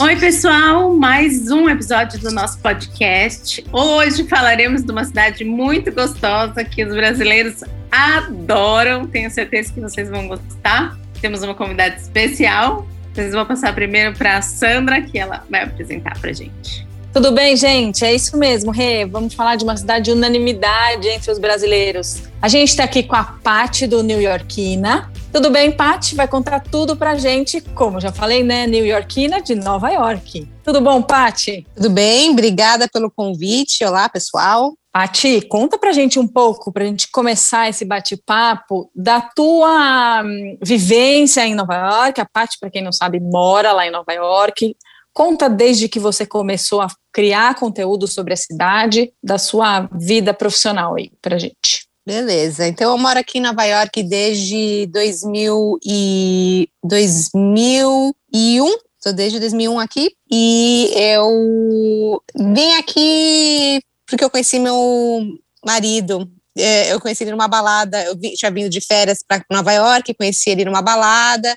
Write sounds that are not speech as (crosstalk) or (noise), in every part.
Oi, pessoal, mais um episódio do nosso podcast. Hoje falaremos de uma cidade muito gostosa que os brasileiros adoram. Tenho certeza que vocês vão gostar. Temos uma convidada especial. Vocês vão passar primeiro para a Sandra, que ela vai apresentar para gente. Tudo bem, gente? É isso mesmo, Rê. Vamos falar de uma cidade de unanimidade entre os brasileiros. A gente está aqui com a Pati do New Yorkina. Tudo bem, Pati? Vai contar tudo pra gente, como já falei, né? New Yorkina de Nova York. Tudo bom, Pati? Tudo bem, obrigada pelo convite. Olá, pessoal. Pati, conta pra gente um pouco, pra gente começar esse bate-papo, da tua hum, vivência em Nova York. A Pati, para quem não sabe, mora lá em Nova York. Conta desde que você começou a criar conteúdo sobre a cidade, da sua vida profissional aí pra gente. Beleza, então eu moro aqui em Nova York desde 2000 e 2001, estou desde 2001 aqui, e eu vim aqui porque eu conheci meu marido, é, eu conheci ele numa balada, eu tinha vindo de férias para Nova York, conheci ele numa balada,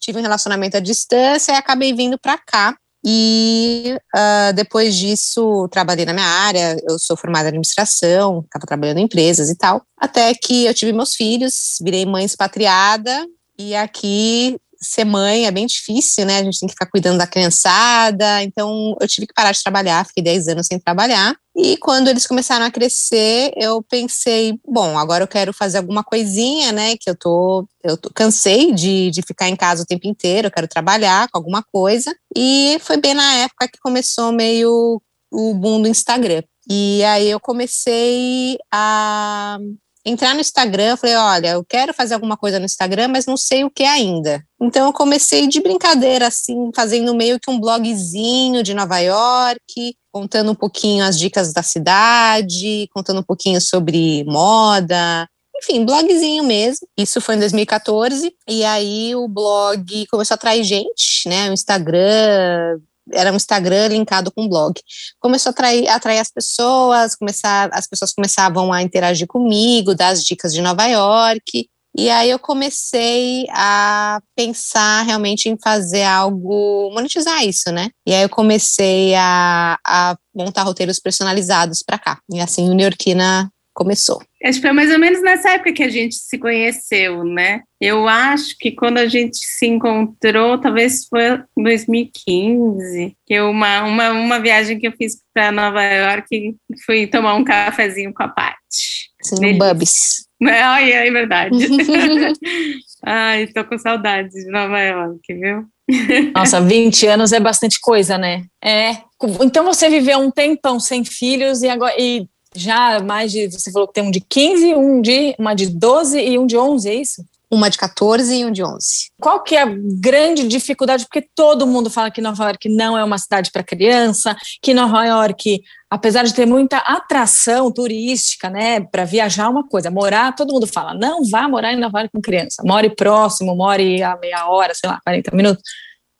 tive um relacionamento à distância e acabei vindo para cá. E uh, depois disso, trabalhei na minha área, eu sou formada em administração, estava trabalhando em empresas e tal, até que eu tive meus filhos, virei mãe expatriada, e aqui ser mãe é bem difícil, né? A gente tem que ficar cuidando da criançada. Então, eu tive que parar de trabalhar, fiquei 10 anos sem trabalhar. E quando eles começaram a crescer, eu pensei, bom, agora eu quero fazer alguma coisinha, né? Que eu tô, eu tô, cansei de, de ficar em casa o tempo inteiro, eu quero trabalhar com alguma coisa. E foi bem na época que começou meio o boom do Instagram. E aí eu comecei a entrar no Instagram, falei, olha, eu quero fazer alguma coisa no Instagram, mas não sei o que ainda. Então eu comecei de brincadeira, assim, fazendo meio que um blogzinho de Nova York, contando um pouquinho as dicas da cidade, contando um pouquinho sobre moda, enfim, blogzinho mesmo. Isso foi em 2014. E aí o blog começou a atrair gente, né? O Instagram era um Instagram linkado com um blog. Começou a atrair, atrair as pessoas, começar, as pessoas começavam a interagir comigo, dar as dicas de Nova York. E aí eu comecei a pensar realmente em fazer algo, monetizar isso, né? E aí eu comecei a, a montar roteiros personalizados para cá. E assim o New Yorkina começou. Acho que foi mais ou menos nessa época que a gente se conheceu, né? Eu acho que quando a gente se encontrou, talvez foi em 2015, que uma, uma, uma viagem que eu fiz para Nova York, fui tomar um cafezinho com a Paty. Sim, no Bubs. Ai, é verdade. (laughs) Ai, tô com saudades de Nova York, viu? Nossa, 20 anos é bastante coisa, né? É. Então você viveu um tempão sem filhos e agora e já mais de. Você falou que tem um de 15, um de, uma de 12 e um de 11, é isso? Uma de 14 e um de 11. Qual que é a grande dificuldade? Porque todo mundo fala que Nova York não é uma cidade para criança, que Nova York, apesar de ter muita atração turística, né, para viajar é uma coisa, morar, todo mundo fala, não vá morar em Nova York com criança, more próximo, more a meia hora, sei lá, 40 minutos.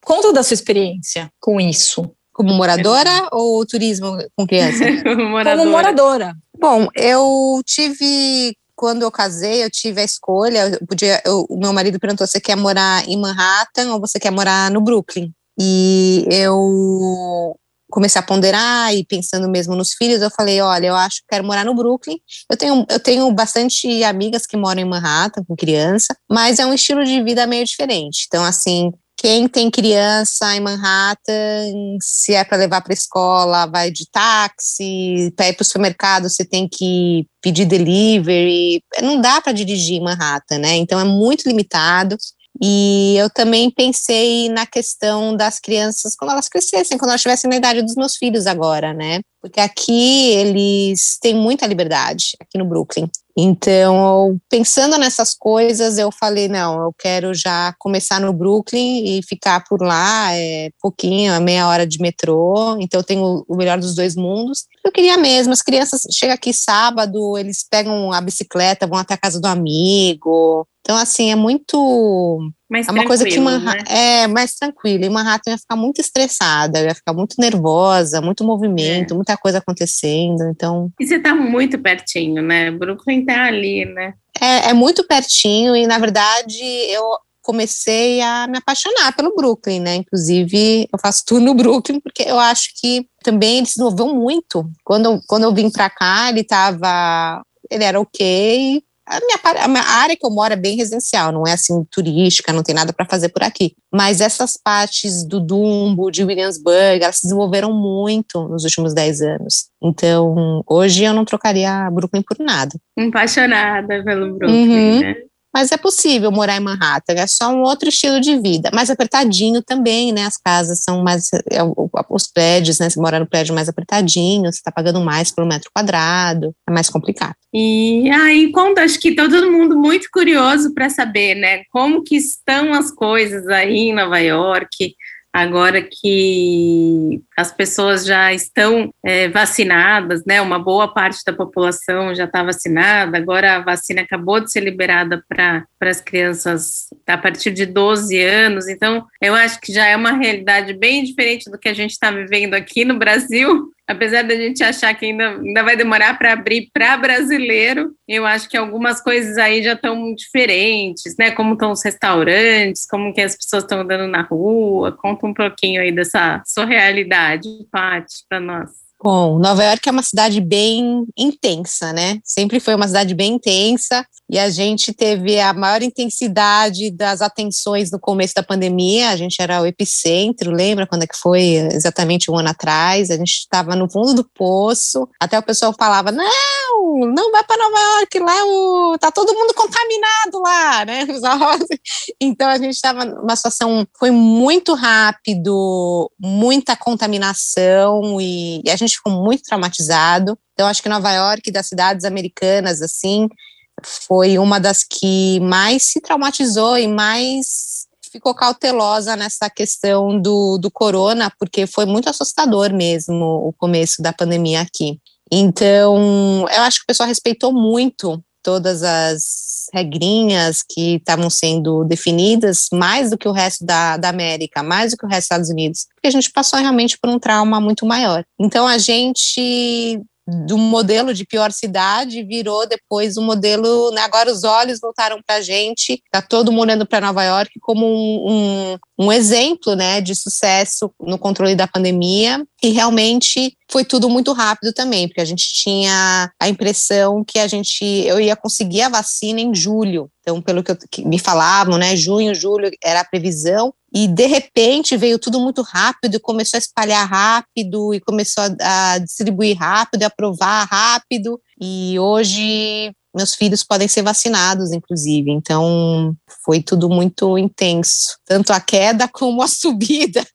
Conta da sua experiência com isso. Como moradora ou turismo com criança? (laughs) moradora. Como moradora. Bom, eu tive quando eu casei, eu tive a escolha. Eu podia, eu, o meu marido perguntou: você quer morar em Manhattan ou você quer morar no Brooklyn? E eu comecei a ponderar e pensando mesmo nos filhos, eu falei: olha, eu acho que quero morar no Brooklyn. Eu tenho, eu tenho bastante amigas que moram em Manhattan com criança, mas é um estilo de vida meio diferente. Então, assim, quem tem criança em Manhattan, se é para levar para escola, vai de táxi, para ir para o supermercado, você tem que pedir delivery. Não dá para dirigir em Manhattan, né? Então é muito limitado. E eu também pensei na questão das crianças quando elas crescessem, quando elas estivessem na idade dos meus filhos agora, né? Porque aqui eles têm muita liberdade, aqui no Brooklyn. Então, pensando nessas coisas, eu falei: não, eu quero já começar no Brooklyn e ficar por lá, é, pouquinho, meia hora de metrô. Então, eu tenho o melhor dos dois mundos. Eu queria mesmo, as crianças chegam aqui sábado, eles pegam a bicicleta, vão até a casa do amigo. Então, assim, é muito. Mais é uma coisa que Manhattan, né? é mais tranquilo. E Manhattan ia ficar muito estressada, ia ficar muito nervosa, muito movimento, é. muita coisa acontecendo. Então. E você tá muito pertinho, né? Brooklyn tá ali, né? É, é muito pertinho, e na verdade eu comecei a me apaixonar pelo Brooklyn, né? Inclusive, eu faço tudo no Brooklyn porque eu acho que também ele se desenvolveu muito. Quando, quando eu vim para cá, ele estava ele era ok, a minha, a minha, área que eu moro é bem residencial, não é assim turística, não tem nada para fazer por aqui. Mas essas partes do Dumbo, de Williamsburg, elas se desenvolveram muito nos últimos 10 anos. Então, hoje eu não trocaria Brooklyn por nada. Apaixonada pelo Brooklyn, uhum. né? Mas é possível morar em Manhattan, é só um outro estilo de vida, mais apertadinho também, né? As casas são mais, é, os prédios, né? Você mora no prédio mais apertadinho, você está pagando mais por um metro quadrado, é mais complicado. E aí, conta, acho que todo mundo muito curioso para saber, né? Como que estão as coisas aí em Nova York, agora que as pessoas já estão é, vacinadas, né? Uma boa parte da população já está vacinada, agora a vacina acabou de ser liberada para as crianças a partir de 12 anos, então eu acho que já é uma realidade bem diferente do que a gente está vivendo aqui no Brasil, apesar da gente achar que ainda, ainda vai demorar para abrir para brasileiro, eu acho que algumas coisas aí já estão diferentes, né? Como estão os restaurantes, como que as pessoas estão andando na rua. Conta um pouquinho aí dessa sua realidade, Paty, para nós. Bom, Nova York é uma cidade bem intensa, né? Sempre foi uma cidade bem intensa e a gente teve a maior intensidade das atenções no começo da pandemia. A gente era o epicentro, lembra quando é que foi? Exatamente um ano atrás. A gente estava no fundo do poço. Até o pessoal falava: não, não vai para Nova York, lá o, tá todo mundo contaminado lá, né? (laughs) Então a gente estava numa situação, foi muito rápido, muita contaminação e, e a gente ficou muito traumatizado. Então, acho que Nova York, das cidades americanas, assim, foi uma das que mais se traumatizou e mais ficou cautelosa nessa questão do, do corona, porque foi muito assustador mesmo o começo da pandemia aqui. Então, eu acho que o pessoal respeitou muito todas as regrinhas que estavam sendo definidas, mais do que o resto da, da América, mais do que o resto dos Estados Unidos, porque a gente passou realmente por um trauma muito maior. Então a gente do modelo de pior cidade virou depois um modelo. Né, agora os olhos voltaram para a gente, está todo mundo indo para Nova York como um, um, um, exemplo né, de sucesso no controle da pandemia. E realmente foi tudo muito rápido também, porque a gente tinha a impressão que a gente eu ia conseguir a vacina em julho. Então, pelo que, eu, que me falavam, né, junho, julho era a previsão e de repente veio tudo muito rápido começou a espalhar rápido e começou a, a distribuir rápido e aprovar rápido e hoje meus filhos podem ser vacinados, inclusive. Então, foi tudo muito intenso, tanto a queda (laughs) como a subida.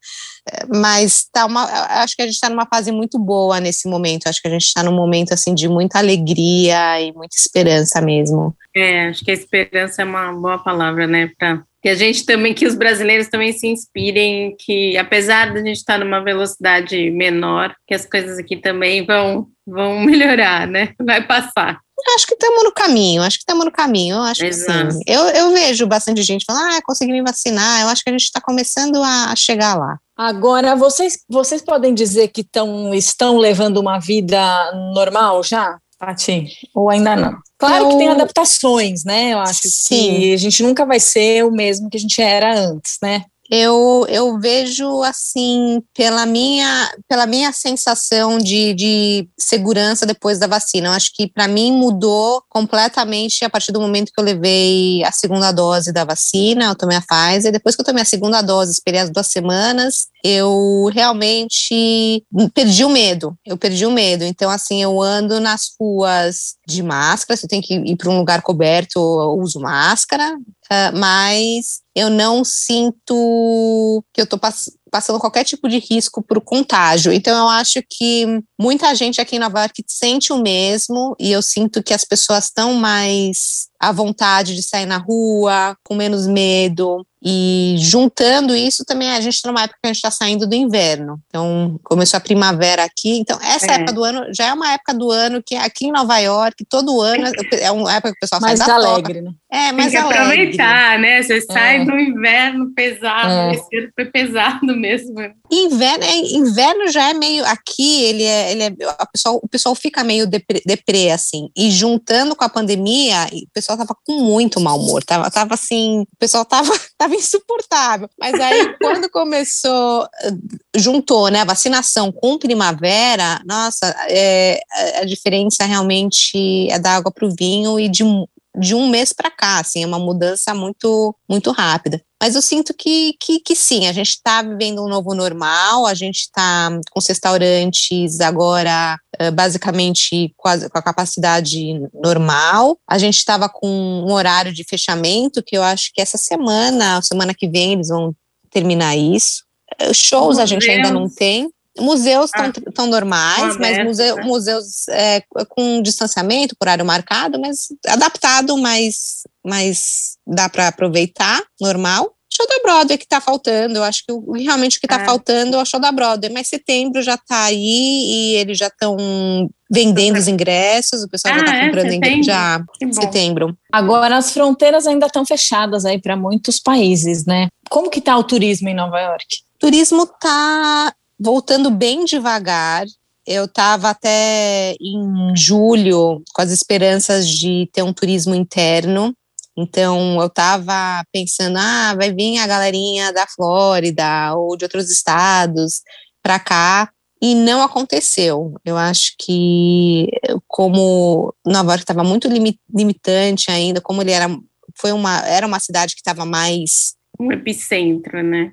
Mas tá uma, acho que a gente está numa fase muito boa nesse momento. Acho que a gente está num momento assim de muita alegria e muita esperança mesmo. É, acho que a esperança é uma boa palavra, né, para que a gente também, que os brasileiros também se inspirem, que apesar de a gente estar numa velocidade menor, que as coisas aqui também vão, vão (laughs) melhorar, né? Vai passar. Acho que estamos no caminho, acho que estamos no caminho, eu acho Exato. que sim. Eu, eu vejo bastante gente falando, ah, consegui me vacinar, eu acho que a gente está começando a chegar lá. Agora, vocês, vocês podem dizer que tão, estão levando uma vida normal já? Pati? Ou ainda não? Claro que tem adaptações, né? Eu acho Sim. que a gente nunca vai ser o mesmo que a gente era antes, né? Eu, eu vejo assim, pela minha, pela minha sensação de, de segurança depois da vacina. Eu acho que para mim mudou completamente a partir do momento que eu levei a segunda dose da vacina, eu tomei a Pfizer. Depois que eu tomei a segunda dose, esperei as duas semanas, eu realmente perdi o medo. Eu perdi o medo. Então, assim, eu ando nas ruas de máscara, se eu tenho que ir para um lugar coberto, eu uso máscara, uh, mas eu não sinto que eu estou pass passando qualquer tipo de risco para o contágio. Então, eu acho que muita gente aqui em Nova York sente o mesmo, e eu sinto que as pessoas estão mais à vontade de sair na rua, com menos medo. E juntando isso também, a gente está numa época que a gente está saindo do inverno. Então, começou a primavera aqui. Então, essa é. época do ano já é uma época do ano que aqui em Nova York, todo ano, é uma época que o pessoal mais sai da alegre, toca. né? É, mais Tem que alegre. aproveitar, né? Você sai é. do inverno pesado, é. esse foi pesado mesmo. Inverno, é, inverno já é meio. Aqui ele é. Ele é a pessoa, o pessoal fica meio deprê, deprê, assim. E juntando com a pandemia, o pessoal tava com muito mau humor. Tava, tava assim, o pessoal tava, (laughs) tava insuportável. Mas aí, quando começou, juntou, né, a vacinação com primavera, nossa, é, a diferença realmente é da água para o vinho e de de um mês para cá, assim, é uma mudança muito, muito rápida. Mas eu sinto que, que, que sim, a gente está vivendo um novo normal, a gente está com os restaurantes agora basicamente com a, com a capacidade normal. A gente estava com um horário de fechamento que eu acho que essa semana, semana que vem, eles vão terminar isso. Shows a gente ainda não tem. Museus estão ah, normais, mas museu, né? museus é, com distanciamento, por horário marcado, mas adaptado, mas, mas dá para aproveitar, normal. Show da Broadway que está faltando, eu acho que realmente o que está é. faltando é o show da Broadway, mas setembro já está aí e eles já estão vendendo os ingressos, o pessoal ah, já está é? comprando setembro? já setembro. Agora as fronteiras ainda estão fechadas aí para muitos países, né? Como que está o turismo em Nova York? turismo está voltando bem devagar. Eu estava até em julho com as esperanças de ter um turismo interno. Então, eu estava pensando, ah, vai vir a galerinha da Flórida ou de outros estados para cá, e não aconteceu. Eu acho que, como Nova York estava muito limitante ainda, como ele era, foi uma, era uma cidade que estava mais um epicentro, né?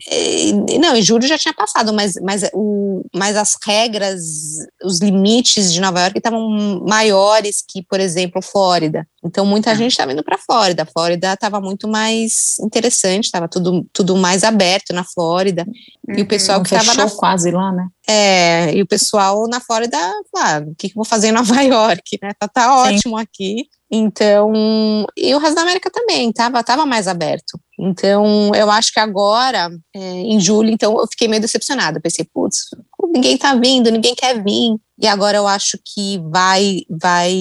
não, em julho já tinha passado, mas, mas, o, mas as regras, os limites de Nova York estavam maiores que, por exemplo, Flórida. Então, muita ah. gente estava indo para Flórida. A Flórida estava muito mais interessante, estava tudo, tudo mais aberto na Flórida. Uhum. E o pessoal que estava na quase lá, né? É, e o pessoal na Flórida, ah, o que, que eu vou fazer em Nova (laughs) York, né? Tá, tá ótimo Sim. aqui. Então, e o resto da América também, tava, tava mais aberto. Então, eu acho que agora, é, em julho, então eu fiquei meio decepcionada. Pensei, putz, ninguém tá vindo, ninguém quer vir. E agora eu acho que vai vai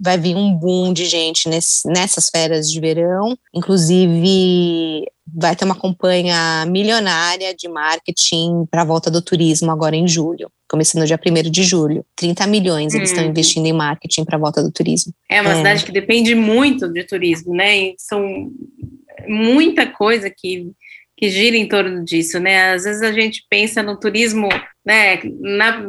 vai vir um boom de gente nesse, nessas férias de verão. Inclusive, vai ter uma campanha milionária de marketing para a volta do turismo agora em julho, começando no dia 1 de julho. 30 milhões eles estão uhum. investindo em marketing para a volta do turismo. É uma é. cidade que depende muito de turismo, né? E são muita coisa que que gira em torno disso, né? Às vezes a gente pensa no turismo, né, na,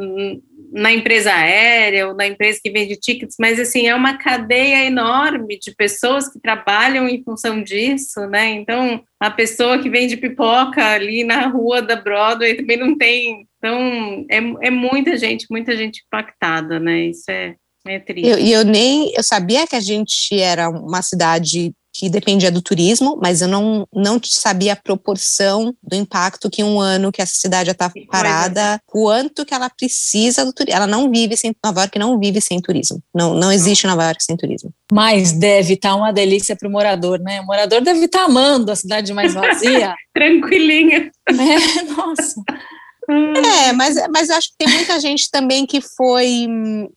na empresa aérea ou na empresa que vende tickets, mas assim, é uma cadeia enorme de pessoas que trabalham em função disso, né? Então, a pessoa que vende pipoca ali na rua da Broadway também não tem. Então, é, é muita gente, muita gente impactada, né? Isso é, é triste. E eu, eu, nem eu sabia que a gente era uma cidade que dependia do turismo, mas eu não, não sabia a proporção do impacto que um ano que essa cidade já está parada, quanto que ela precisa do turismo. Ela não vive sem Nova York, não vive sem turismo. Não, não existe Nova York sem turismo. Mas deve estar tá uma delícia para o morador, né? O morador deve estar tá amando a cidade mais vazia. (laughs) Tranquilinha. É, nossa. É, mas, mas eu acho que tem muita gente também que foi,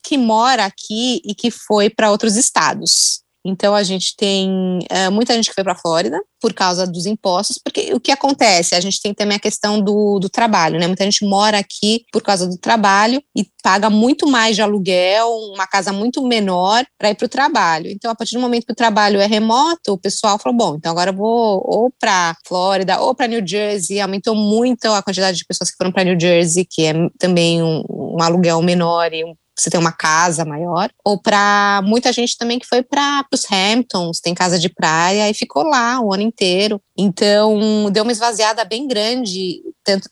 que mora aqui e que foi para outros estados. Então a gente tem uh, muita gente que foi para a Flórida por causa dos impostos, porque o que acontece? A gente tem também a questão do, do trabalho, né? Muita gente mora aqui por causa do trabalho e paga muito mais de aluguel, uma casa muito menor para ir para o trabalho. Então, a partir do momento que o trabalho é remoto, o pessoal falou: bom, então agora eu vou ou para Flórida ou para New Jersey. Aumentou muito a quantidade de pessoas que foram para New Jersey, que é também um, um aluguel menor e um você tem uma casa maior, ou para muita gente também que foi para os Hamptons, tem casa de praia e ficou lá o ano inteiro. Então, deu uma esvaziada bem grande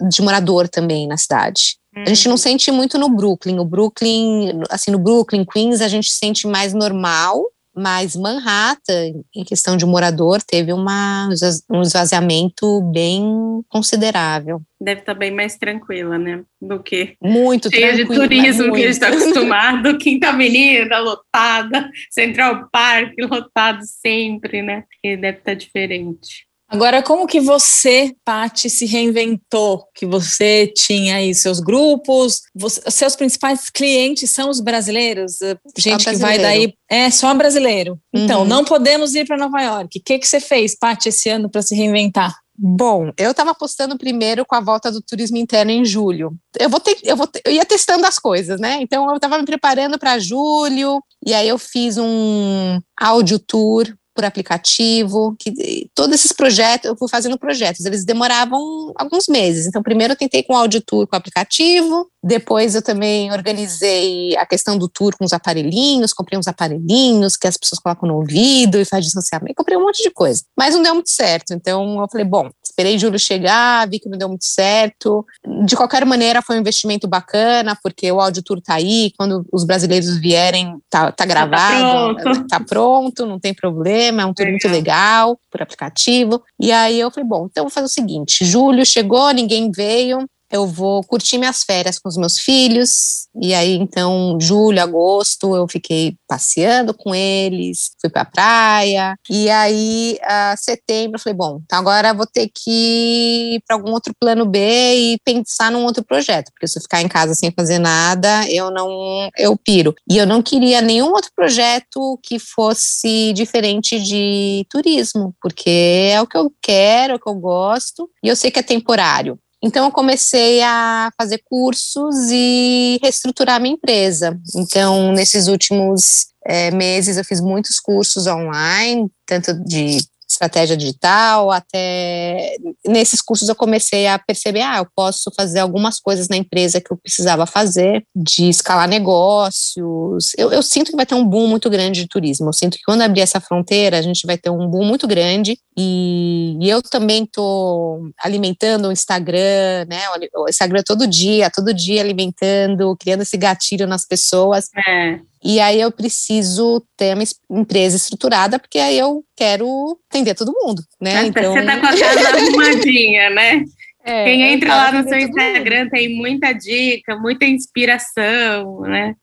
de morador também na cidade. A gente não uhum. sente muito no Brooklyn. O Brooklyn, assim, no Brooklyn, Queens, a gente sente mais normal, mas Manhattan, em questão de morador, teve uma, um esvaziamento bem considerável. Deve estar tá bem mais tranquila, né? Do que muito cheia de turismo que a gente está acostumado, (laughs) Quinta Avenida lotada, Central Park (laughs) lotado sempre, né? E deve estar tá diferente. Agora, como que você, Pati, se reinventou? Que você tinha aí seus grupos, você, seus principais clientes são os brasileiros? Eh, gente que vai daí. É, só brasileiro. Então, uhum. não podemos ir para Nova York. O que, que você fez, Pati, esse ano para se reinventar? Bom, eu estava apostando primeiro com a volta do turismo interno em julho. Eu vou ter, eu vou ter, eu ia testando as coisas, né? Então eu estava me preparando para julho e aí eu fiz um áudio tour por aplicativo, que todos esses projetos, eu fui fazendo projetos, eles demoravam alguns meses. Então, primeiro eu tentei com o Audio Tour com o aplicativo, depois eu também organizei a questão do tour com os aparelhinhos, comprei uns aparelhinhos que as pessoas colocam no ouvido e faz distanciamento, comprei um monte de coisa. Mas não deu muito certo, então eu falei, bom, esperei julho chegar, vi que não deu muito certo. De qualquer maneira, foi um investimento bacana, porque o Audio Tour tá aí, quando os brasileiros vierem, tá, tá gravado, tá pronto. (laughs) tá pronto, não tem problema, é um tour legal. muito legal, por aplicativo. E aí eu falei, bom, então vou fazer o seguinte, julho chegou, ninguém veio, eu vou curtir minhas férias com os meus filhos. E aí, então, julho, agosto, eu fiquei passeando com eles, fui para a praia. E aí, uh, setembro, eu falei: bom, então agora vou ter que ir para algum outro plano B e pensar num outro projeto, porque se eu ficar em casa sem fazer nada, eu não, eu piro. E eu não queria nenhum outro projeto que fosse diferente de turismo, porque é o que eu quero, é o que eu gosto, e eu sei que é temporário. Então, eu comecei a fazer cursos e reestruturar minha empresa. Então, nesses últimos é, meses, eu fiz muitos cursos online, tanto de estratégia digital, até nesses cursos eu comecei a perceber, ah, eu posso fazer algumas coisas na empresa que eu precisava fazer, de escalar negócios. Eu, eu sinto que vai ter um boom muito grande de turismo. Eu sinto que quando abrir essa fronteira, a gente vai ter um boom muito grande e, e eu também estou alimentando o Instagram, né? O Instagram todo dia, todo dia alimentando, criando esse gatilho nas pessoas. É. E aí eu preciso ter uma empresa estruturada, porque aí eu quero atender todo mundo, né? então... Você tá com a (laughs) casa arrumadinha, né? É, Quem entra lá no seu Instagram mundo. tem muita dica, muita inspiração, né?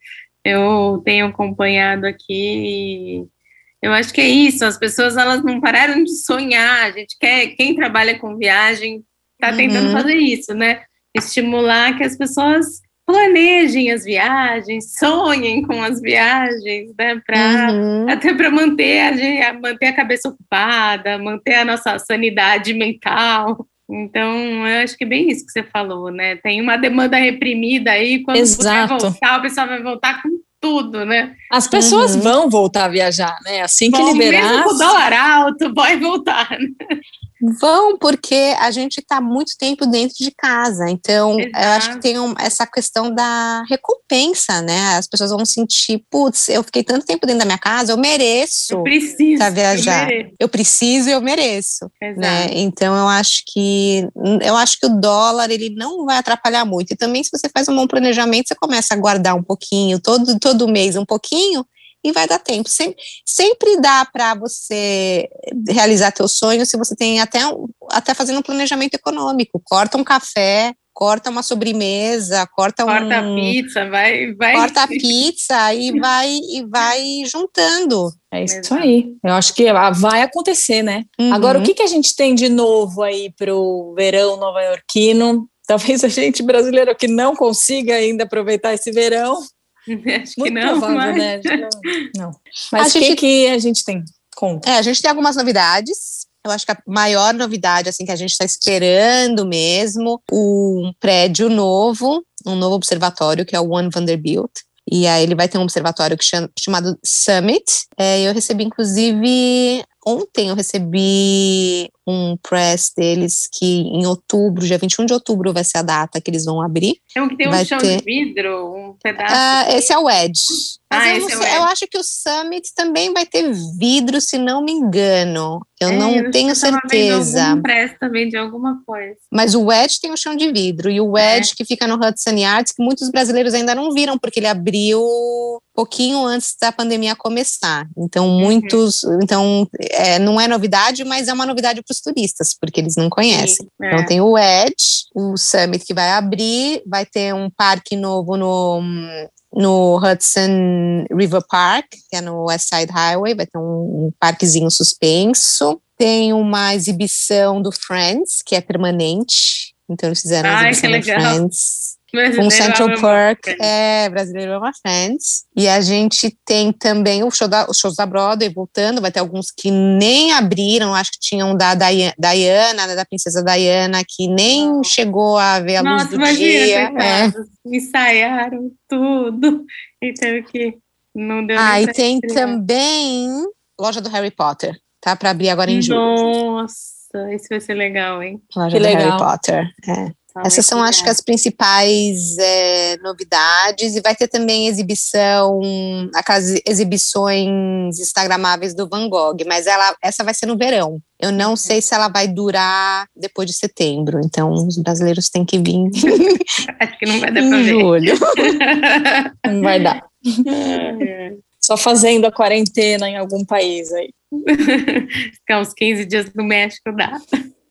Eu tenho acompanhado aqui eu acho que é isso, as pessoas elas não pararam de sonhar, a gente quer, quem trabalha com viagem está tentando uhum. fazer isso, né? Estimular que as pessoas planejem as viagens, sonhem com as viagens, né? Pra, uhum. Até para manter a, manter a cabeça ocupada, manter a nossa sanidade mental. Então, eu acho que é bem isso que você falou, né? Tem uma demanda reprimida aí, quando Exato. você voltar, o pessoal vai voltar com tudo, né? As pessoas uhum. vão voltar a viajar, né? Assim que Bom, liberar. Mesmo com o dólar alto, vai voltar. Né? Vão, porque a gente está muito tempo dentro de casa. Então, Exato. eu acho que tem um, essa questão da recompensa, né? As pessoas vão sentir, putz, eu fiquei tanto tempo dentro da minha casa, eu mereço eu preciso, viajar. Eu, eu, preciso e eu mereço. Né? Então, eu acho que eu acho que o dólar ele não vai atrapalhar muito. E também, se você faz um bom planejamento, você começa a guardar um pouquinho, todo, todo mês um pouquinho, e vai dar tempo. Sempre, sempre dá para você realizar teu sonho se você tem até, até fazendo um planejamento econômico. Corta um café, corta uma sobremesa, corta, corta um. Corta a pizza, vai. vai corta a pizza e (laughs) vai, e vai juntando. É isso Exato. aí. Eu acho que vai acontecer, né? Uhum. Agora, o que, que a gente tem de novo aí para o verão nova-iorquino? Talvez a gente brasileiro que não consiga ainda aproveitar esse verão, (laughs) Acho Muito não, provável, mas... né? Não. Mas o que, que a gente tem? Conta. É, a gente tem algumas novidades. Eu acho que a maior novidade, assim, que a gente está esperando mesmo, um prédio novo, um novo observatório, que é o One Vanderbilt. E aí ele vai ter um observatório que chama, chamado Summit. É, eu recebi, inclusive, ontem eu recebi um press deles que em outubro, dia 21 de outubro, vai ser a data que eles vão abrir. É um que tem um chão ter... de vidro, um pedaço. Ah, esse é o Edge. Mas ah, eu, sei, é eu, acho que o Summit também vai ter vidro, se não me engano. Eu é, não eu tenho certeza. Um press também de alguma coisa. Mas o Edge tem o chão de vidro. E o é. Edge é. que fica no Hudson Yards, que muitos brasileiros ainda não viram, porque ele abriu pouquinho antes da pandemia começar. Então, uhum. muitos. Uhum. Então, é, não é novidade, mas é uma novidade para os turistas, porque eles não conhecem. Sim, é. Então, tem o Edge, o Summit que vai abrir, vai ter um parque novo no. No Hudson River Park, que é no West Side Highway, vai ter um, um parquezinho suspenso. Tem uma exibição do Friends, que é permanente. Então, eles fizeram a Ai, exibição do Friends com Central Park, é, Brasileiro Ama Friends. E a gente tem também o show da, os shows da Broadway voltando, vai ter alguns que nem abriram, acho que tinham da Diana, né, da Princesa Diana, que nem chegou a ver a Nossa, luz do imagina, dia. É. Ensaiaram tudo e teve que. Não deu Ah, e tem também loja do Harry Potter, tá? Para abrir agora em julho. Nossa, isso vai ser legal, hein? Loja que do legal. Harry Potter, é. Essas são, acho que, as principais é, novidades. E vai ter também exibição, aquelas exibições instagramáveis do Van Gogh, mas ela, essa vai ser no verão. Eu não uhum. sei se ela vai durar depois de setembro, então os brasileiros têm que vir. (laughs) acho que não vai dar pra ver. Julho. (laughs) não vai dar. Só fazendo a quarentena em algum país aí. (laughs) Ficar uns 15 dias no México dá.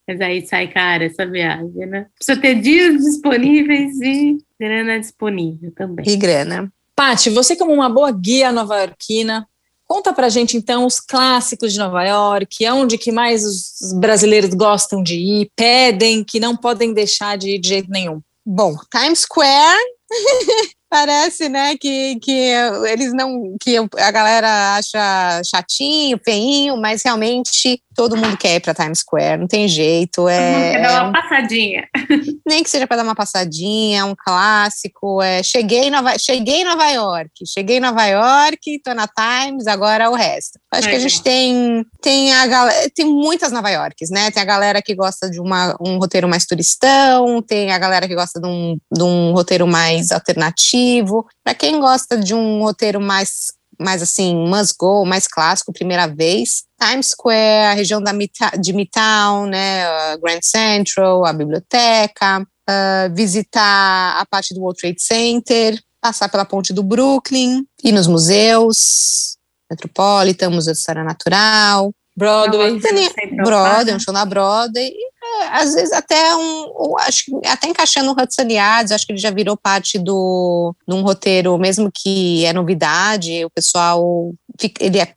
Mas aí sai cara essa viagem, né? Precisa ter dias disponíveis e grana disponível também. E grana. Paty, você como uma boa guia nova-iorquina, conta pra gente então os clássicos de Nova York, aonde que mais os brasileiros gostam de ir, pedem, que não podem deixar de ir de jeito nenhum. Bom, Times Square (laughs) Parece, né, que, que eles não. que a galera acha chatinho, feinho, mas realmente todo mundo quer ir para Times Square, não tem jeito. É, quer dar uma passadinha. Nem que seja para dar uma passadinha, é um clássico. É, cheguei, em Nova, cheguei em Nova York, cheguei em Nova York, tô na Times, agora o resto. Acho é. que a gente tem, tem a galera, tem muitas Nova Yorks, né? Tem a galera que gosta de uma, um roteiro mais turistão, tem a galera que gosta de um, de um roteiro mais alternativo para quem gosta de um roteiro mais, mais assim, must go, mais clássico, primeira vez, Times Square, a região da, de Midtown, né, Grand Central, a biblioteca, uh, visitar a parte do World Trade Center, passar pela ponte do Brooklyn, ir nos museus, Metropolitan, Museu de História Natural, Broadway. Broadway, um show na Broadway. É, às vezes até um, acho que até encaixando o Hudson Yards, acho que ele já virou parte do de um roteiro, mesmo que é novidade, o pessoal fica, ele é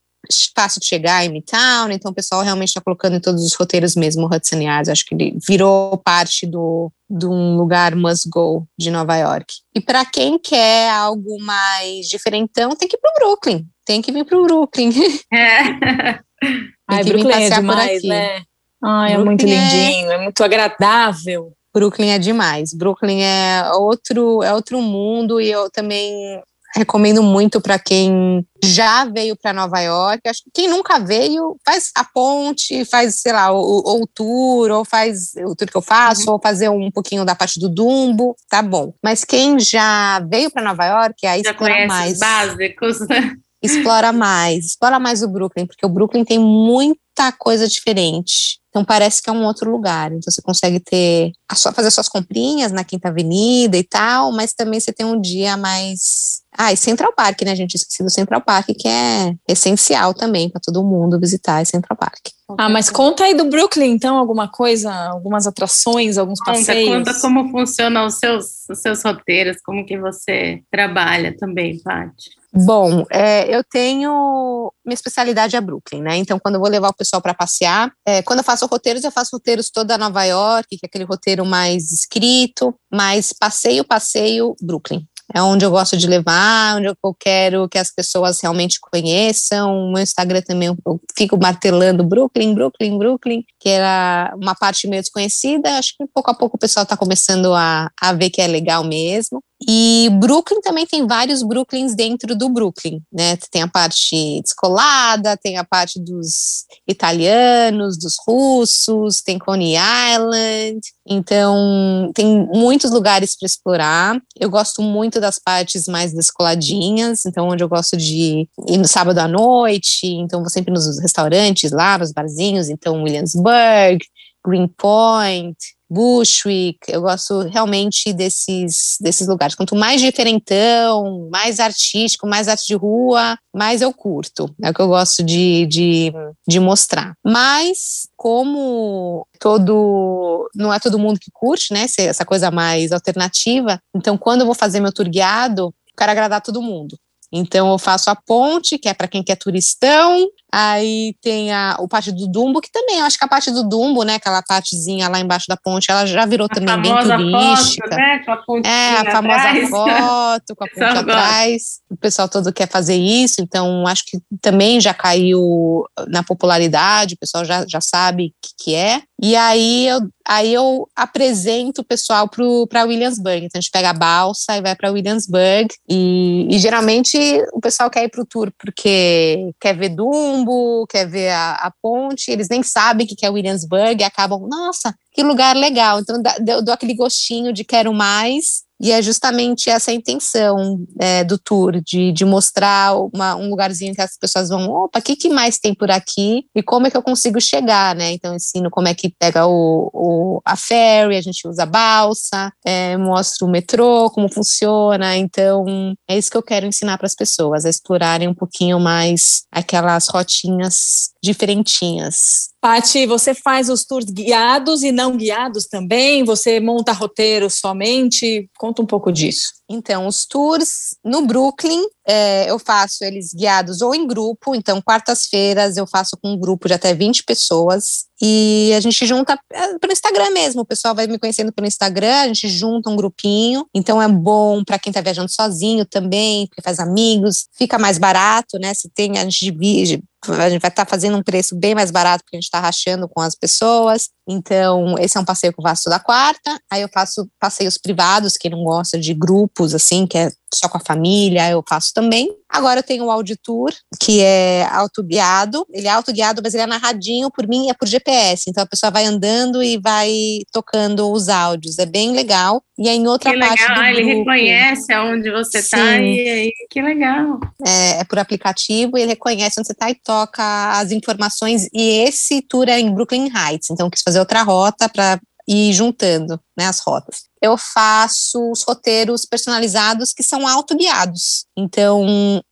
fácil de chegar em Midtown, então o pessoal realmente está colocando em todos os roteiros mesmo o Hudson Yards, acho que ele virou parte do de um lugar must go de Nova York. E para quem quer algo mais diferentão, tem que ir para o Brooklyn. Tem que vir para o Brooklyn. (laughs) É. (laughs) Ai, Brooklyn é demais, né? Ai, é muito é lindinho, é... é muito agradável. Brooklyn é demais. Brooklyn é outro, é outro mundo e eu também recomendo muito para quem já veio para Nova York. Acho que quem nunca veio, faz a ponte, faz, sei lá, o, o tour, ou faz o tour que eu faço, uhum. ou fazer um pouquinho da parte do Dumbo, tá bom. Mas quem já veio para Nova York, aí já conhece mais. Os básicos, né? Explora mais, explora mais o Brooklyn, porque o Brooklyn tem muita coisa diferente. Então parece que é um outro lugar. Então você consegue ter sua, fazer suas comprinhas na Quinta Avenida e tal, mas também você tem um dia mais. Ah, e Central Park, né, gente? Esqueci do Central Park, que é essencial também para todo mundo visitar Central Park. Ah, mas conta aí do Brooklyn, então, alguma coisa, algumas atrações, alguns conta, passeios. Conta como funcionam os seus, os seus roteiros, como que você trabalha também, Paty. Bom, é, eu tenho. Minha especialidade é Brooklyn, né? Então, quando eu vou levar o pessoal para passear, é, quando eu faço roteiros, eu faço roteiros toda Nova York, que é aquele roteiro mais escrito, mas passeio, passeio, Brooklyn. É onde eu gosto de levar, onde eu quero que as pessoas realmente conheçam. O meu Instagram também eu fico martelando Brooklyn, Brooklyn, Brooklyn, que era uma parte meio desconhecida. Acho que pouco a pouco o pessoal está começando a, a ver que é legal mesmo. E Brooklyn também tem vários Brooklyns dentro do Brooklyn, né? Tem a parte descolada, tem a parte dos italianos, dos russos, tem Coney Island. Então, tem muitos lugares para explorar. Eu gosto muito das partes mais descoladinhas, então onde eu gosto de ir no sábado à noite, então vou sempre nos restaurantes lá, nos barzinhos, então Williamsburg, Greenpoint, Bushwick, eu gosto realmente desses, desses lugares. Quanto mais diferentão, mais artístico, mais arte de rua, mais eu curto. É o que eu gosto de, de, de mostrar. Mas, como todo. não é todo mundo que curte, né? Essa coisa mais alternativa. Então, quando eu vou fazer meu tour guiado, quero agradar todo mundo. Então eu faço a ponte, que é para quem quer turistão, Aí tem a, o pátio do Dumbo, que também, eu acho que a parte do Dumbo, né, aquela partezinha lá embaixo da ponte, ela já virou a também bem turística. Foto, né, com a é, a famosa atrás. (laughs) foto com a ponte atrás. O pessoal todo quer fazer isso, então acho que também já caiu na popularidade, o pessoal já, já sabe o que, que é. E aí eu, aí eu apresento o pessoal para Williamsburg. Então a gente pega a balsa e vai para Williamsburg. E, e, geralmente o pessoal quer ir para o tour porque quer ver Dumbo, quer ver a, a ponte. Eles nem sabem o que é Williamsburg e acabam, nossa, que lugar legal. Então eu dou aquele gostinho de quero mais. E é justamente essa a intenção é, do tour, de, de mostrar uma, um lugarzinho que as pessoas vão, opa, o que, que mais tem por aqui e como é que eu consigo chegar, né? Então, ensino como é que pega o, o a ferry, a gente usa a balsa, é, mostro o metrô, como funciona. Então, é isso que eu quero ensinar para as pessoas, a explorarem um pouquinho mais aquelas rotinhas diferentinhas. Pati, você faz os tours guiados e não guiados também? Você monta roteiros somente? Conta um pouco disso. Então, os tours no Brooklyn, é, eu faço eles guiados ou em grupo. Então, quartas-feiras eu faço com um grupo de até 20 pessoas. E a gente junta é, pelo Instagram mesmo. O pessoal vai me conhecendo pelo Instagram, a gente junta um grupinho. Então, é bom para quem está viajando sozinho também, porque faz amigos. Fica mais barato, né? Se tem, a gente divide, a gente vai estar tá fazendo um preço bem mais barato porque a gente está rachando com as pessoas. Então, esse é um passeio que eu faço da quarta. Aí eu faço passeios privados, quem não gosta de grupos, assim, que é só com a família, eu faço também. Agora eu tenho o Auditour, que é autoguiado. Ele é autoguiado, mas ele é narradinho por mim, é por GPS. Então a pessoa vai andando e vai tocando os áudios. É bem legal. E aí em outra que parte legal. do ele reconhece aonde você está e aí, que legal. É, é por aplicativo, ele reconhece onde você está e toca as informações. E esse tour é em Brooklyn Heights. Então quis fazer outra rota para ir juntando né, as rotas eu faço os roteiros personalizados que são autoguiados. Então,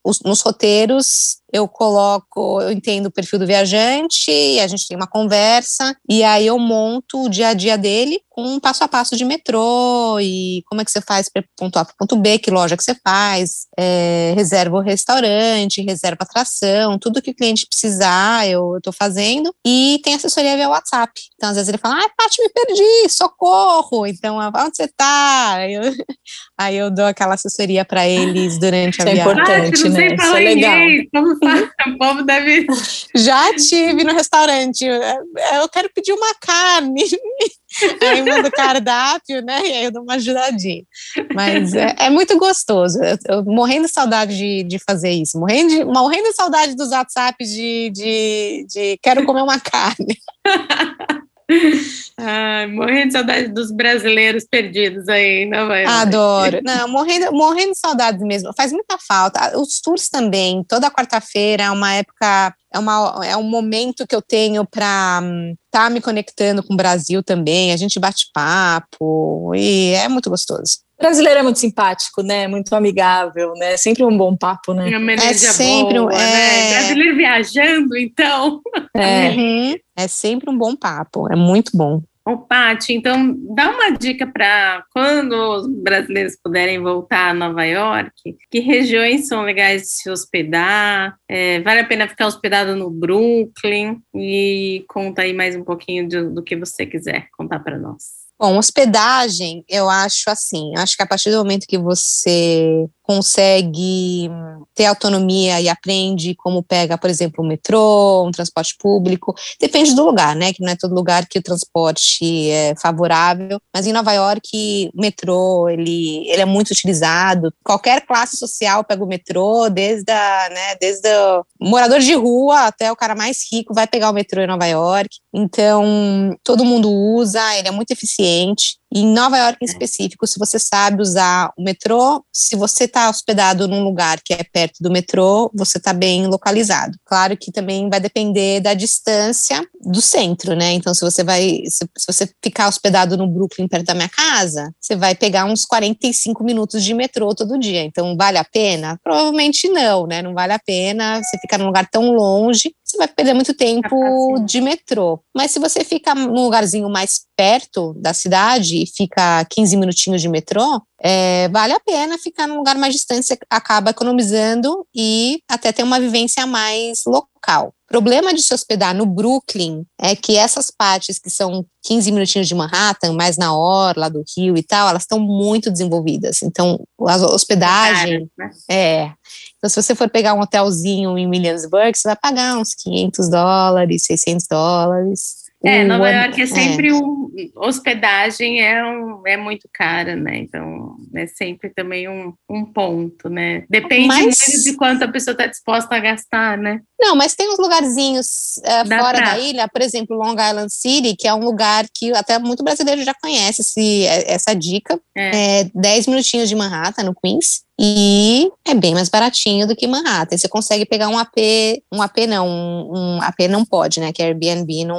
os, nos roteiros eu coloco, eu entendo o perfil do viajante, a gente tem uma conversa, e aí eu monto o dia a dia dele com um passo a passo de metrô e como é que você faz para ponto A para ponto B, que loja que você faz, é, reserva o restaurante, reserva a atração, tudo que o cliente precisar eu estou fazendo, e tem assessoria via WhatsApp. Então, às vezes ele fala, ah, Paty, me perdi, socorro! Então, onde você tá? Aí eu, (laughs) aí eu dou aquela assessoria para eles durante a Isso viagem. É importante, né? Isso é legal. Como o povo deve. (laughs) Já tive no restaurante. Eu quero pedir uma carne. (laughs) Aí manda o cardápio, né? E aí eu dou uma ajudadinha. Mas é, é muito gostoso. Eu, eu, morrendo de saudade de, de fazer isso. Morrendo de, morrendo de saudade dos WhatsApps de, de, de quero comer uma carne. (laughs) Ai, morrendo de saudade dos brasileiros perdidos aí Nova York. Adoro. (laughs) Não, morrendo, morrendo de saudade mesmo. Faz muita falta. Os tours também. Toda quarta-feira é uma época, é, uma, é um momento que eu tenho para estar tá me conectando com o Brasil também. A gente bate papo e é muito gostoso brasileiro é muito simpático, né? Muito amigável, né? Sempre um bom papo, né? É sempre boa, um, é... Né? Brasileiro viajando, então. (laughs) É. Uhum. é sempre um bom papo, é muito bom. Ô, Paty, então dá uma dica para quando os brasileiros puderem voltar a Nova York, que regiões são legais de se hospedar? É, vale a pena ficar hospedado no Brooklyn? E conta aí mais um pouquinho do, do que você quiser contar para nós. Bom, hospedagem, eu acho assim, acho que a partir do momento que você consegue ter autonomia e aprende como pega, por exemplo, o metrô, um transporte público. Depende do lugar, né? Que não é todo lugar que o transporte é favorável. Mas em Nova York, o metrô ele, ele é muito utilizado. Qualquer classe social pega o metrô, desde a, né, desde o morador de rua até o cara mais rico vai pegar o metrô em Nova York. Então todo mundo usa, ele é muito eficiente. E em Nova York em é. específico, se você sabe usar o metrô, se você está hospedado num lugar que é perto do metrô, você está bem localizado. Claro que também vai depender da distância do centro, né? Então, se você vai, se, se você ficar hospedado no Brooklyn, perto da minha casa, você vai pegar uns 45 minutos de metrô todo dia. Então, vale a pena? Provavelmente não, né? Não vale a pena você ficar num lugar tão longe. Vai perder muito tempo de metrô. Mas se você fica num lugarzinho mais perto da cidade e fica 15 minutinhos de metrô, é, vale a pena ficar num lugar mais distante, você acaba economizando e até ter uma vivência mais local. O problema de se hospedar no Brooklyn é que essas partes que são 15 minutinhos de Manhattan, mais na orla do Rio e tal, elas estão muito desenvolvidas. Então, a hospedagem né? é. Então, se você for pegar um hotelzinho em Williamsburg, você vai pagar uns 500 dólares, 600 dólares. É, Nova York é sempre um. Hospedagem é, um, é muito cara, né? Então, é sempre também um, um ponto, né? Depende Mas- de quanto a pessoa está disposta a gastar, né? Não, mas tem uns lugarzinhos eh, fora pra- da ilha, por exemplo, Long Island City, que é um lugar que até muito brasileiro já conhece esse, eh, essa dica. É. É 10 minutinhos de Manhattan, no Queens, e é bem mais baratinho do que Manhattan. Você consegue pegar um AP, um AP não, um, um AP não pode, né? Que Airbnb não,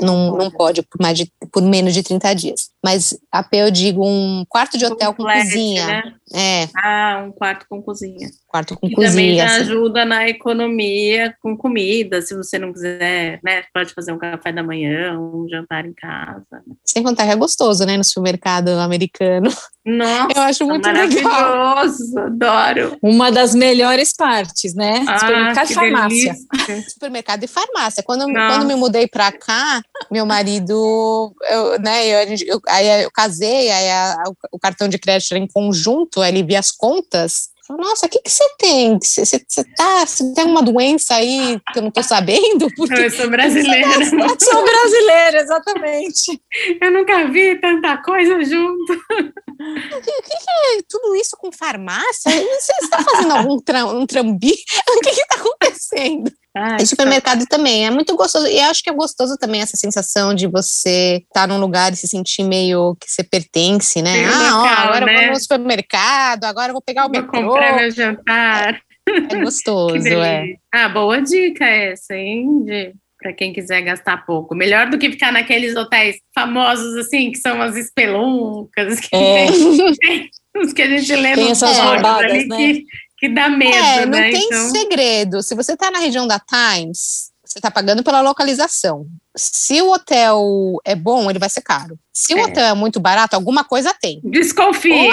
não, não pode por, mais de, por menos de 30 dias. Mas AP eu digo um quarto de hotel com flat, cozinha. né? É, Ah, um quarto com cozinha. quarto com também cozinha. já assim. ajuda na economia com comida, se você não quiser, né? Pode fazer um café da manhã, um jantar em casa. Sem contar que é gostoso, né? No supermercado americano. Nossa, (laughs) Eu acho muito legal. maravilhoso, adoro. Uma das melhores partes, né? Ah, Supermercado e farmácia. delícia. supermercado e farmácia. Quando, Nossa. quando me mudei pra cá, meu marido, eu, né, eu, a eu- aí eu casei, aí a- o, o cartão de crédito era em conjunto, aí ele via as contas. Nossa, o que que você tem? Você você- você tá, você tem uma doença aí que eu não tô sabendo? (laughs) Porque Eu sou brasileira, (laughs) Sou brasileira, exatamente. eu nunca vi tanta coisa junto. o que, que é tudo isso com farmácia? Você está fazendo algum tram, um trambi? (laughs) O que está acontecendo? Ai, E supermercado também é muito gostoso. E eu acho que é gostoso também essa sensação de você estar num lugar e se sentir meio que você pertence, né? Ah, ó, agora eu né? vou no supermercado, agora eu vou pegar o Vou metrô. comprar meu jantar. É (laughs) Que gostoso, é. Ah, boa dica essa, hein? De, pra quem quiser gastar pouco. Melhor do que ficar naqueles hotéis famosos, assim, que são as espeluncas, que É. tem (laughs) os que a gente lê Tem essas roubadas, ali né? que, que dá medo, É, não né? tem então, segredo. Se você está na região da Times, você está pagando pela localização. Se o hotel é bom, ele vai ser caro. Se o É. hotel é muito barato, alguma coisa tem. desconfie.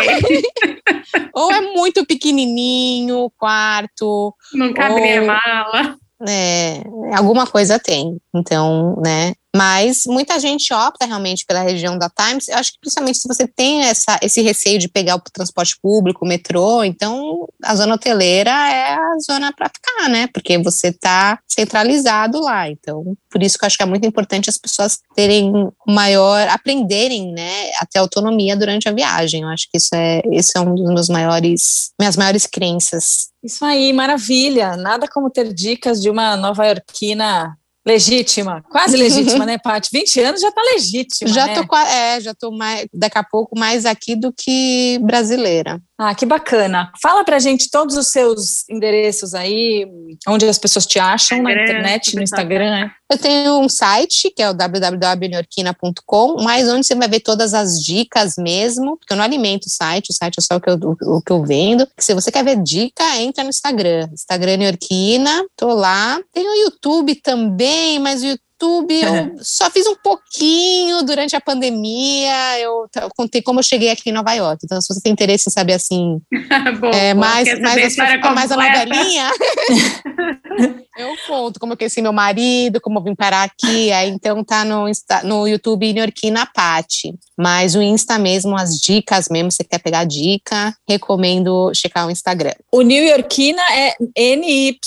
Ou é (laughs) muito pequenininho o quarto, Não cabe a Ou- mala. É, alguma coisa tem, então, né? Mas muita gente opta realmente pela região da Times. Eu acho que principalmente se você tem essa, esse receio de pegar o transporte público, o metrô, então a zona hoteleira é a zona para ficar, né? Porque você está centralizado lá. Então, por isso que eu acho que é muito importante as pessoas terem maior, aprenderem, né, a ter autonomia durante a viagem. Eu acho que isso é, esse é um dos meus maiores, minhas maiores crenças. Isso aí, maravilha. Nada como ter dicas de uma nova-iorquina legítima. Quase legítima, (laughs) né, Paty? 20 anos já tá legítima, Já né? tô, é, já tô mais, daqui a pouco mais aqui do que brasileira. Ah, que bacana. Fala pra gente todos os seus endereços aí, onde as pessoas te acham na internet, no. Instagram, né? Eu tenho um site, que é o www.neorquina.com, mas onde você vai ver todas as dicas mesmo, porque eu não alimento o site, o site é só o que eu, o que eu vendo. Se você quer ver dica, entra no Instagram. Instagram Neorquina, tô lá. Tem o YouTube também, mas o YouTube eu só fiz um pouquinho durante a pandemia. Eu, eu contei como eu cheguei aqui em Nova York. Então, se você tem interesse em saber assim, (laughs) Boa, É, mais, quer mais, saber a mais a novelinha. (laughs) eu conto como eu conheci meu marido, como eu vim parar aqui. Aí, então tá no, Insta, no YouTube Niorquina Pati. Mas o Insta mesmo, as dicas mesmo, se você quer pegar dica, recomendo checar o Instagram. O New Yorkina é NY.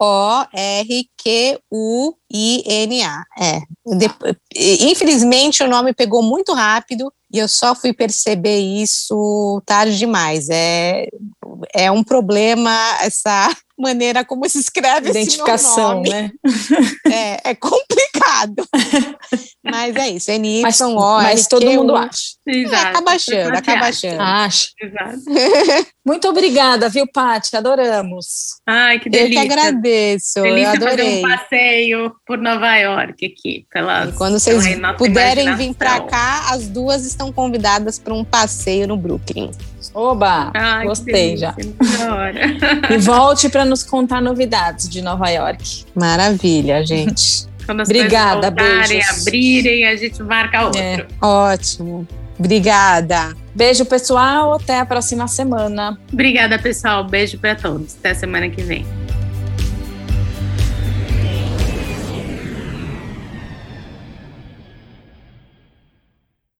O-R-Q-U-I-N-A. É. Infelizmente, o nome pegou muito rápido e eu só fui perceber isso tarde demais. É, é um problema essa maneira como se escreve Identificação, esse meu nome. né? (laughs) É, é complicado. mas é isso, NY, mas, mas todo mundo acha. É, acaba achando, acaba achando. Acha. Exato. (laughs) Muito obrigada, viu, Paty? Adoramos. Ai, que delícia. Eu que agradeço. Delícia eu adorei. fazer um passeio por Nova York aqui. Pelas, e quando vocês puderem vir para cá, as duas estão convidadas para um passeio no Brooklyn. Oba! Ai, gostei já. e volte para nos contar novidades de Nova York. Maravilha, (laughs) gente. Quando as Obrigada, voltarem, abrirem, a gente marca outro. É. Ótimo. Obrigada. Beijo, pessoal. Até a próxima semana. Obrigada, pessoal. Beijo para todos. Até semana que vem.